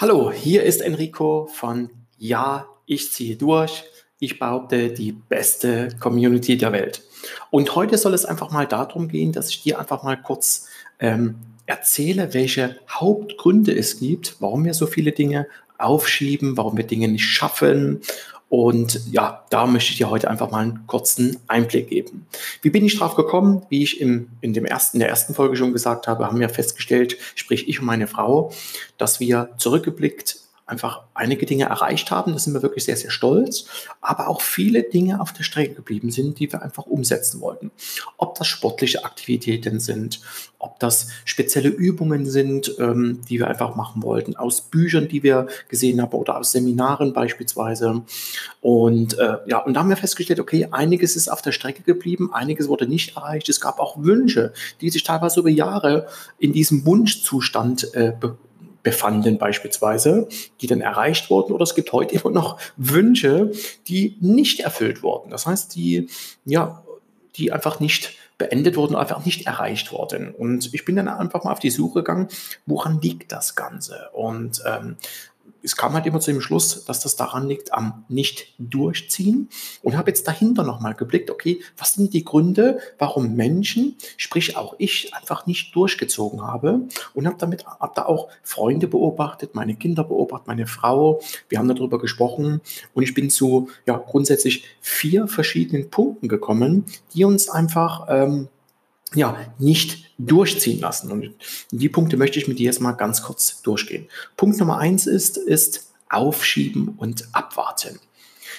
Hallo, hier ist Enrico von Ja, ich ziehe durch. Ich behaupte, die beste Community der Welt. Und heute soll es einfach mal darum gehen, dass ich dir einfach mal kurz ähm, erzähle, welche Hauptgründe es gibt, warum wir so viele Dinge aufschieben, warum wir Dinge nicht schaffen und ja, da möchte ich dir heute einfach mal einen kurzen Einblick geben. Wie bin ich drauf gekommen? Wie ich im, in, dem ersten, in der ersten Folge schon gesagt habe, haben wir festgestellt, sprich ich und meine Frau, dass wir zurückgeblickt einfach einige Dinge erreicht haben. Da sind wir wirklich sehr, sehr stolz. Aber auch viele Dinge auf der Strecke geblieben sind, die wir einfach umsetzen wollten. Ob das sportliche Aktivitäten sind, ob das spezielle Übungen sind, ähm, die wir einfach machen wollten, aus Büchern, die wir gesehen haben oder aus Seminaren beispielsweise. Und äh, ja, und da haben wir festgestellt, okay, einiges ist auf der Strecke geblieben, einiges wurde nicht erreicht. Es gab auch Wünsche, die sich teilweise über Jahre in diesem Wunschzustand äh, befanden beispielsweise, die dann erreicht wurden. Oder es gibt heute immer noch Wünsche, die nicht erfüllt wurden. Das heißt, die, ja, die einfach nicht beendet wurden, einfach nicht erreicht wurden. Und ich bin dann einfach mal auf die Suche gegangen, woran liegt das Ganze? Und ähm, es kam halt immer zu dem Schluss, dass das daran liegt am Nicht-Durchziehen und habe jetzt dahinter nochmal geblickt, okay, was sind die Gründe, warum Menschen, sprich auch ich, einfach nicht durchgezogen habe? Und habe damit, habe da auch Freunde beobachtet, meine Kinder beobachtet, meine Frau, wir haben darüber gesprochen. Und ich bin zu, ja, grundsätzlich vier verschiedenen Punkten gekommen, die uns einfach, ähm, ja, nicht durchziehen lassen. Und die Punkte möchte ich mit dir jetzt mal ganz kurz durchgehen. Punkt Nummer eins ist, ist aufschieben und abwarten.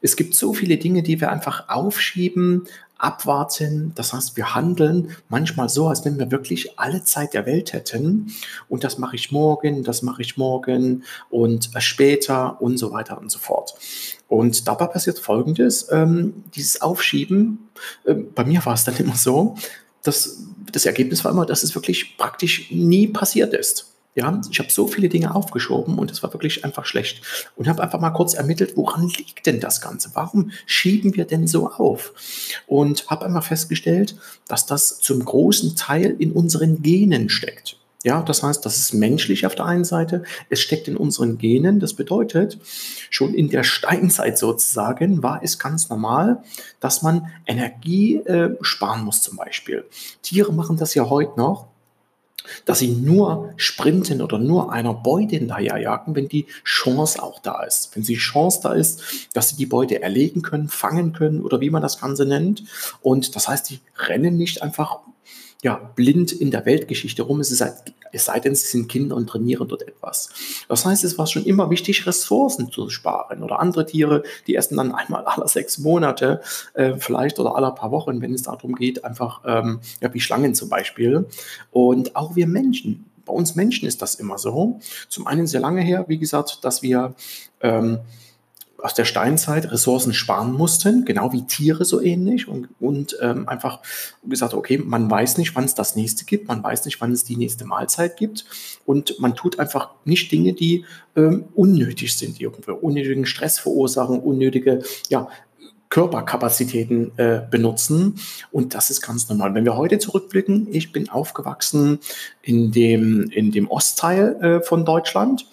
Es gibt so viele Dinge, die wir einfach aufschieben, abwarten. Das heißt, wir handeln manchmal so, als wenn wir wirklich alle Zeit der Welt hätten. Und das mache ich morgen, das mache ich morgen und später und so weiter und so fort. Und dabei passiert Folgendes, ähm, dieses Aufschieben, äh, bei mir war es dann immer so, dass das Ergebnis war immer, dass es wirklich praktisch nie passiert ist. Ja, ich habe so viele Dinge aufgeschoben und es war wirklich einfach schlecht. Und habe einfach mal kurz ermittelt, woran liegt denn das Ganze? Warum schieben wir denn so auf? Und habe einmal festgestellt, dass das zum großen Teil in unseren Genen steckt. Ja, das heißt, das ist menschlich auf der einen Seite. Es steckt in unseren Genen. Das bedeutet, schon in der Steinzeit sozusagen war es ganz normal, dass man Energie äh, sparen muss zum Beispiel. Tiere machen das ja heute noch dass sie nur sprinten oder nur einer Beute hinterherjagen, wenn die Chance auch da ist. Wenn die Chance da ist, dass sie die Beute erlegen können, fangen können oder wie man das Ganze nennt. Und das heißt, die rennen nicht einfach ja, blind in der Weltgeschichte rum. Es, halt, es sei denn, sie sind Kinder und trainieren dort etwas. Das heißt, es war schon immer wichtig, Ressourcen zu sparen. Oder andere Tiere, die essen dann einmal alle sechs Monate, äh, vielleicht oder alle paar Wochen, wenn es darum geht, einfach ähm, ja, wie Schlangen zum Beispiel. Und auch wir Menschen. Bei uns Menschen ist das immer so. Zum einen sehr lange her, wie gesagt, dass wir ähm, aus der Steinzeit Ressourcen sparen mussten, genau wie Tiere so ähnlich. Und, und ähm, einfach gesagt, okay, man weiß nicht, wann es das nächste gibt, man weiß nicht, wann es die nächste Mahlzeit gibt. Und man tut einfach nicht Dinge, die ähm, unnötig sind, die irgendwie unnötigen Stress verursachen, unnötige ja, Körperkapazitäten äh, benutzen. Und das ist ganz normal. Wenn wir heute zurückblicken, ich bin aufgewachsen in dem, in dem Ostteil äh, von Deutschland.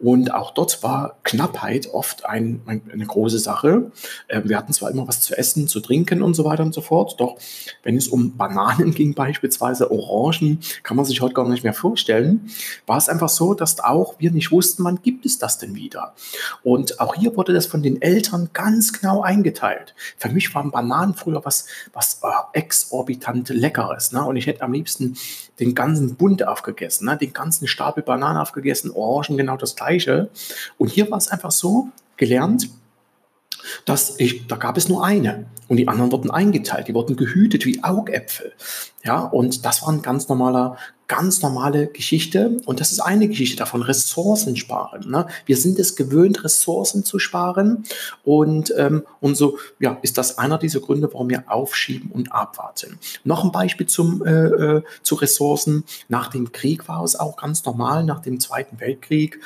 Und auch dort war Knappheit oft ein, ein, eine große Sache. Äh, wir hatten zwar immer was zu essen, zu trinken und so weiter und so fort, doch wenn es um Bananen ging, beispielsweise Orangen, kann man sich heute gar nicht mehr vorstellen, war es einfach so, dass auch wir nicht wussten, wann gibt es das denn wieder. Und auch hier wurde das von den Eltern ganz genau eingeteilt. Möglichkeit. Für mich waren Bananen früher was, was äh, exorbitant Leckeres. Ne? Und ich hätte am liebsten den ganzen Bund aufgegessen, ne? den ganzen Stapel Bananen aufgegessen, Orangen genau das gleiche. Und hier war es einfach so gelernt, dass ich, da gab es nur eine und die anderen wurden eingeteilt, die wurden gehütet wie Augäpfel. Ja, und das war ein ganz normaler, ganz normale Geschichte und das ist eine Geschichte davon, Ressourcen sparen. Ne? Wir sind es gewöhnt, Ressourcen zu sparen und, ähm, und so ja, ist das einer dieser Gründe, warum wir aufschieben und abwarten. Noch ein Beispiel zum, äh, äh, zu Ressourcen. Nach dem Krieg war es auch ganz normal, nach dem Zweiten Weltkrieg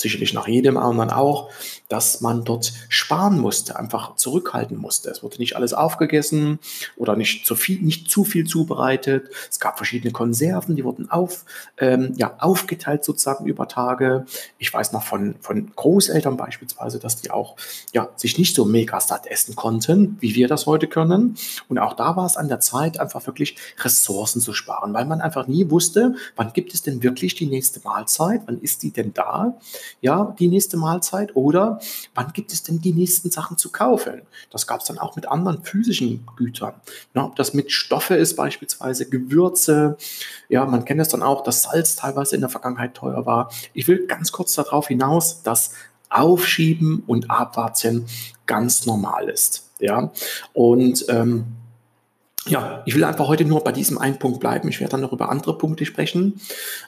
sicherlich nach jedem anderen auch, dass man dort sparen musste, einfach zurückhalten musste. Es wurde nicht alles aufgegessen oder nicht zu viel, nicht zu viel zubereitet. Es gab verschiedene Konserven, die wurden auf, ähm, ja, aufgeteilt sozusagen über Tage. Ich weiß noch von, von Großeltern beispielsweise, dass die auch ja, sich nicht so mega satt essen konnten, wie wir das heute können. Und auch da war es an der Zeit, einfach wirklich Ressourcen zu sparen, weil man einfach nie wusste, wann gibt es denn wirklich die nächste Mahlzeit, wann ist die denn da? Ja, die nächste Mahlzeit oder wann gibt es denn die nächsten Sachen zu kaufen? Das gab es dann auch mit anderen physischen Gütern. Ja, ob das mit Stoffe ist, beispielsweise Gewürze. Ja, man kennt es dann auch, dass Salz teilweise in der Vergangenheit teuer war. Ich will ganz kurz darauf hinaus, dass Aufschieben und Abwarten ganz normal ist. Ja, und ähm, ja, ich will einfach heute nur bei diesem einen Punkt bleiben. Ich werde dann noch über andere Punkte sprechen.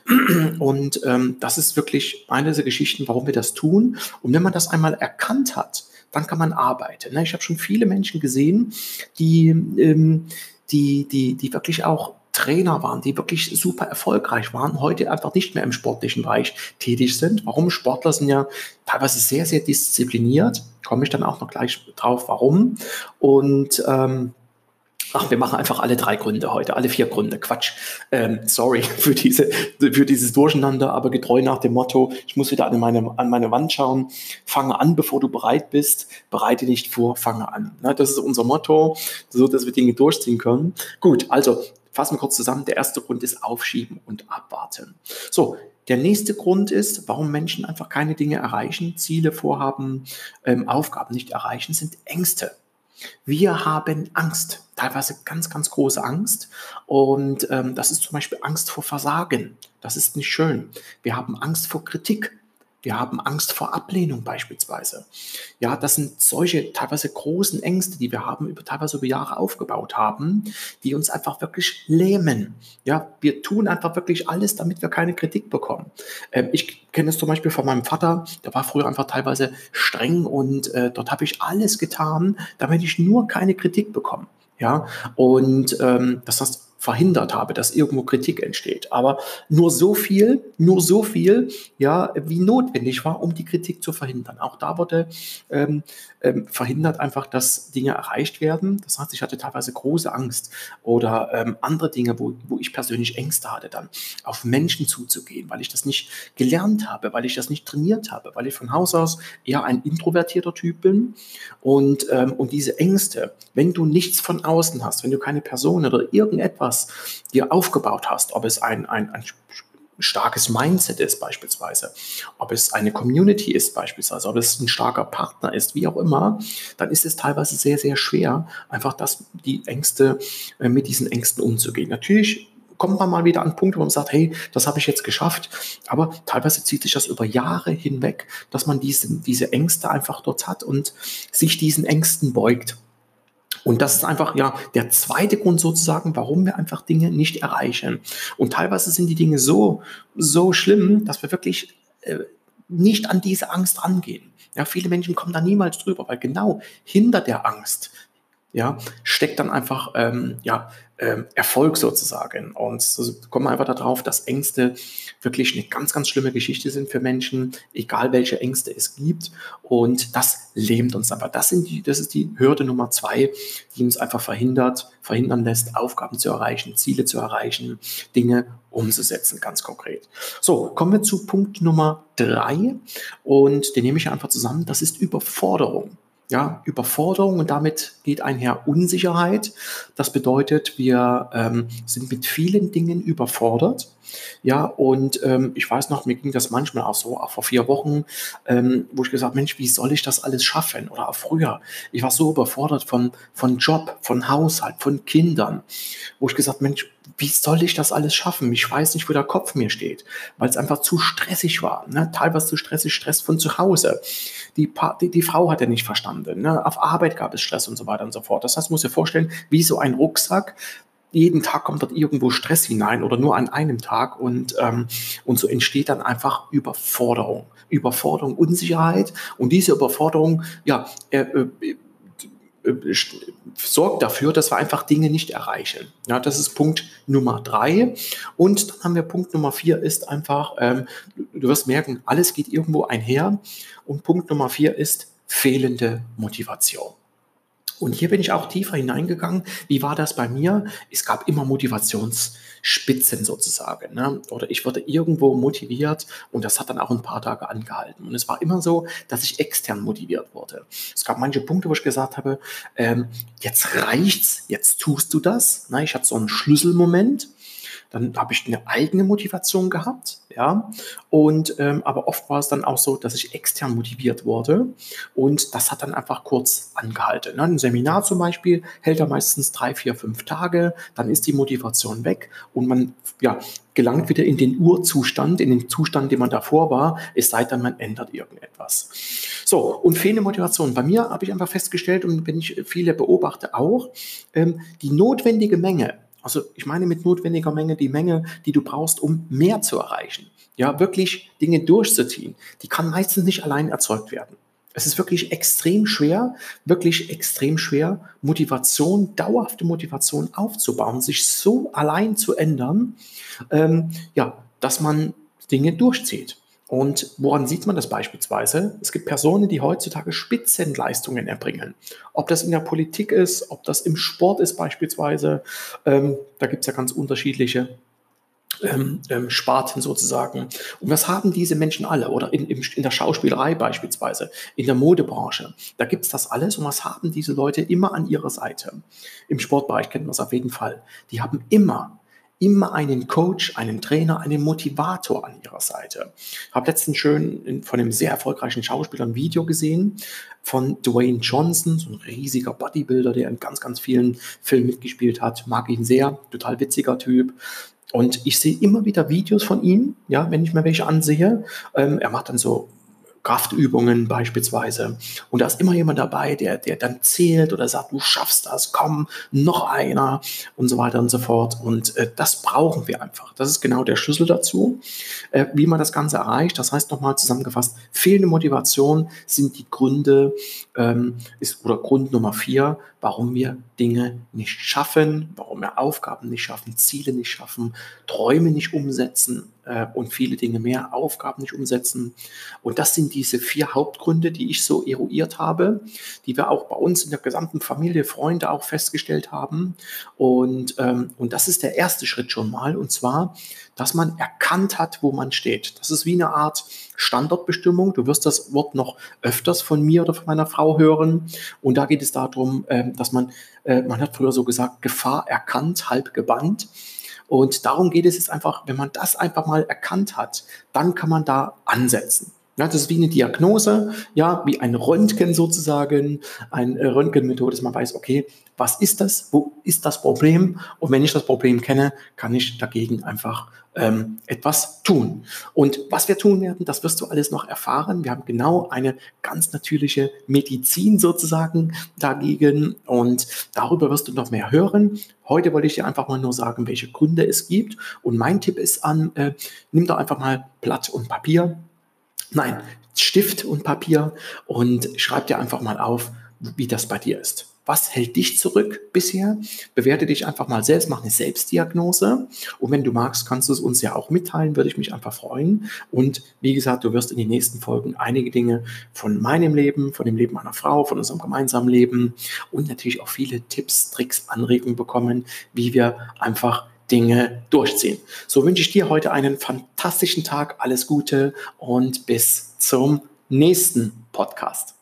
Und ähm, das ist wirklich eine dieser Geschichten, warum wir das tun. Und wenn man das einmal erkannt hat, dann kann man arbeiten. Ne? Ich habe schon viele Menschen gesehen, die, ähm, die, die, die wirklich auch Trainer waren, die wirklich super erfolgreich waren, heute einfach nicht mehr im sportlichen Bereich tätig sind. Warum? Sportler sind ja teilweise sehr, sehr diszipliniert. Komme ich dann auch noch gleich drauf, warum. Und ähm, Ach, wir machen einfach alle drei Gründe heute, alle vier Gründe. Quatsch. Ähm, sorry für, diese, für dieses Durcheinander, aber getreu nach dem Motto, ich muss wieder an meine, an meine Wand schauen. Fange an, bevor du bereit bist. Bereite nicht vor, fange an. Na, das ist unser Motto, so dass wir Dinge durchziehen können. Gut, also fassen wir kurz zusammen. Der erste Grund ist Aufschieben und Abwarten. So, der nächste Grund ist, warum Menschen einfach keine Dinge erreichen, Ziele, Vorhaben, ähm, Aufgaben nicht erreichen, sind Ängste. Wir haben Angst, teilweise ganz, ganz große Angst. Und ähm, das ist zum Beispiel Angst vor Versagen. Das ist nicht schön. Wir haben Angst vor Kritik. Wir haben Angst vor Ablehnung beispielsweise. Ja, das sind solche teilweise großen Ängste, die wir haben, über teilweise über Jahre aufgebaut haben, die uns einfach wirklich lähmen. Ja, wir tun einfach wirklich alles, damit wir keine Kritik bekommen. Ähm, ich kenne es zum Beispiel von meinem Vater, der war früher einfach teilweise streng und äh, dort habe ich alles getan, damit ich nur keine Kritik bekomme. Ja, und ähm, das heißt, verhindert habe, dass irgendwo Kritik entsteht. Aber nur so viel, nur so viel, ja, wie notwendig war, um die Kritik zu verhindern. Auch da wurde ähm, ähm, verhindert einfach, dass Dinge erreicht werden. Das heißt, ich hatte teilweise große Angst oder ähm, andere Dinge, wo, wo ich persönlich Ängste hatte, dann auf Menschen zuzugehen, weil ich das nicht gelernt habe, weil ich das nicht trainiert habe, weil ich von Haus aus eher ein introvertierter Typ bin und, ähm, und diese Ängste, wenn du nichts von außen hast, wenn du keine Person oder irgendetwas etwas dir aufgebaut hast, ob es ein, ein, ein starkes Mindset ist beispielsweise, ob es eine Community ist beispielsweise, ob es ein starker Partner ist, wie auch immer, dann ist es teilweise sehr, sehr schwer, einfach das, die Ängste, äh, mit diesen Ängsten umzugehen. Natürlich kommt man mal wieder an Punkte, wo man sagt, hey, das habe ich jetzt geschafft. Aber teilweise zieht sich das über Jahre hinweg, dass man diese, diese Ängste einfach dort hat und sich diesen Ängsten beugt. Und das ist einfach ja der zweite Grund sozusagen, warum wir einfach Dinge nicht erreichen. Und teilweise sind die Dinge so, so schlimm, dass wir wirklich äh, nicht an diese Angst rangehen. Ja, viele Menschen kommen da niemals drüber, weil genau hinter der Angst ja, steckt dann einfach ähm, ja, ähm, Erfolg sozusagen. Und so kommen wir einfach darauf, dass Ängste wirklich eine ganz, ganz schlimme Geschichte sind für Menschen, egal welche Ängste es gibt. Und das lähmt uns aber. Das, sind die, das ist die Hürde Nummer zwei, die uns einfach verhindert, verhindern lässt, Aufgaben zu erreichen, Ziele zu erreichen, Dinge umzusetzen, ganz konkret. So, kommen wir zu Punkt Nummer drei und den nehme ich einfach zusammen. Das ist Überforderung ja, Überforderung und damit geht einher Unsicherheit. Das bedeutet, wir ähm, sind mit vielen Dingen überfordert. Ja, und ähm, ich weiß noch, mir ging das manchmal auch so, auch vor vier Wochen, ähm, wo ich gesagt, Mensch, wie soll ich das alles schaffen? Oder auch früher. Ich war so überfordert von, von Job, von Haushalt, von Kindern, wo ich gesagt, Mensch, wie soll ich das alles schaffen? Ich weiß nicht, wo der Kopf mir steht, weil es einfach zu stressig war. Ne? Teilweise zu stressig, Stress von zu Hause. Die, pa die, die Frau hat er nicht verstanden. Ne? Auf Arbeit gab es Stress und so weiter und so fort. Das heißt, muss dir vorstellen, wie so ein Rucksack, jeden Tag kommt dort irgendwo Stress hinein oder nur an einem Tag und, ähm, und so entsteht dann einfach Überforderung. Überforderung, Unsicherheit und diese Überforderung, ja, äh, äh, sorgt dafür, dass wir einfach Dinge nicht erreichen. Ja, das ist Punkt Nummer drei. Und dann haben wir Punkt Nummer vier ist einfach, ähm, du wirst merken, alles geht irgendwo einher. Und Punkt Nummer vier ist fehlende Motivation. Und hier bin ich auch tiefer hineingegangen. Wie war das bei mir? Es gab immer Motivationsspitzen sozusagen. Ne? Oder ich wurde irgendwo motiviert und das hat dann auch ein paar Tage angehalten. Und es war immer so, dass ich extern motiviert wurde. Es gab manche Punkte, wo ich gesagt habe, ähm, jetzt reicht's, jetzt tust du das. Na, ich hatte so einen Schlüsselmoment dann habe ich eine eigene Motivation gehabt, ja. Und ähm, aber oft war es dann auch so, dass ich extern motiviert wurde und das hat dann einfach kurz angehalten. Ne? Ein Seminar zum Beispiel hält da meistens drei, vier, fünf Tage, dann ist die Motivation weg und man ja, gelangt wieder in den Urzustand, in den Zustand, den man davor war, es sei denn, man ändert irgendetwas. So, und fehlende Motivation. Bei mir habe ich einfach festgestellt, und wenn ich viele beobachte auch, ähm, die notwendige Menge also ich meine mit notwendiger Menge die Menge, die du brauchst, um mehr zu erreichen. Ja, wirklich Dinge durchzuziehen. Die kann meistens nicht allein erzeugt werden. Es ist wirklich extrem schwer, wirklich extrem schwer, Motivation, dauerhafte Motivation aufzubauen, sich so allein zu ändern, ähm, ja, dass man Dinge durchzieht. Und woran sieht man das beispielsweise? Es gibt Personen, die heutzutage Spitzenleistungen erbringen. Ob das in der Politik ist, ob das im Sport ist beispielsweise. Ähm, da gibt es ja ganz unterschiedliche ähm, ähm, Sparten sozusagen. Und was haben diese Menschen alle? Oder in, in der Schauspielerei beispielsweise, in der Modebranche. Da gibt es das alles. Und was haben diese Leute immer an ihrer Seite? Im Sportbereich kennt man es auf jeden Fall. Die haben immer immer einen Coach, einen Trainer, einen Motivator an ihrer Seite. Ich habe letztens schön von einem sehr erfolgreichen Schauspieler ein Video gesehen von Dwayne Johnson, so ein riesiger Bodybuilder, der in ganz, ganz vielen Filmen mitgespielt hat. Mag ihn sehr, total witziger Typ. Und ich sehe immer wieder Videos von ihm, ja, wenn ich mir welche ansehe. Ähm, er macht dann so Kraftübungen beispielsweise. Und da ist immer jemand dabei, der, der dann zählt oder sagt, du schaffst das, komm, noch einer und so weiter und so fort. Und äh, das brauchen wir einfach. Das ist genau der Schlüssel dazu, äh, wie man das Ganze erreicht. Das heißt nochmal zusammengefasst, fehlende Motivation sind die Gründe, ähm, ist, oder Grund Nummer vier, warum wir Dinge nicht schaffen, warum wir Aufgaben nicht schaffen, Ziele nicht schaffen, Träume nicht umsetzen äh, und viele Dinge mehr, Aufgaben nicht umsetzen. Und das sind diese vier Hauptgründe, die ich so eruiert habe, die wir auch bei uns in der gesamten Familie, Freunde auch festgestellt haben. Und, ähm, und das ist der erste Schritt schon mal, und zwar, dass man erkannt hat, wo man steht. Das ist wie eine Art Standortbestimmung. Du wirst das Wort noch öfters von mir oder von meiner Frau hören. Und da geht es darum, ähm, dass man, äh, man hat früher so gesagt, Gefahr erkannt, halb gebannt. Und darum geht es jetzt einfach, wenn man das einfach mal erkannt hat, dann kann man da ansetzen. Ja, das ist wie eine Diagnose, ja, wie ein Röntgen sozusagen, eine äh, Röntgenmethode, dass man weiß, okay, was ist das, wo ist das Problem? Und wenn ich das Problem kenne, kann ich dagegen einfach ähm, etwas tun. Und was wir tun werden, das wirst du alles noch erfahren. Wir haben genau eine ganz natürliche Medizin sozusagen dagegen und darüber wirst du noch mehr hören. Heute wollte ich dir einfach mal nur sagen, welche Gründe es gibt. Und mein Tipp ist an, äh, nimm doch einfach mal Blatt und Papier Nein, Stift und Papier und schreib dir einfach mal auf, wie das bei dir ist. Was hält dich zurück bisher? Bewerte dich einfach mal selbst, mach eine Selbstdiagnose. Und wenn du magst, kannst du es uns ja auch mitteilen, würde ich mich einfach freuen. Und wie gesagt, du wirst in den nächsten Folgen einige Dinge von meinem Leben, von dem Leben meiner Frau, von unserem gemeinsamen Leben und natürlich auch viele Tipps, Tricks, Anregungen bekommen, wie wir einfach Dinge durchziehen. So wünsche ich dir heute einen fantastischen Tag, alles Gute und bis zum nächsten Podcast.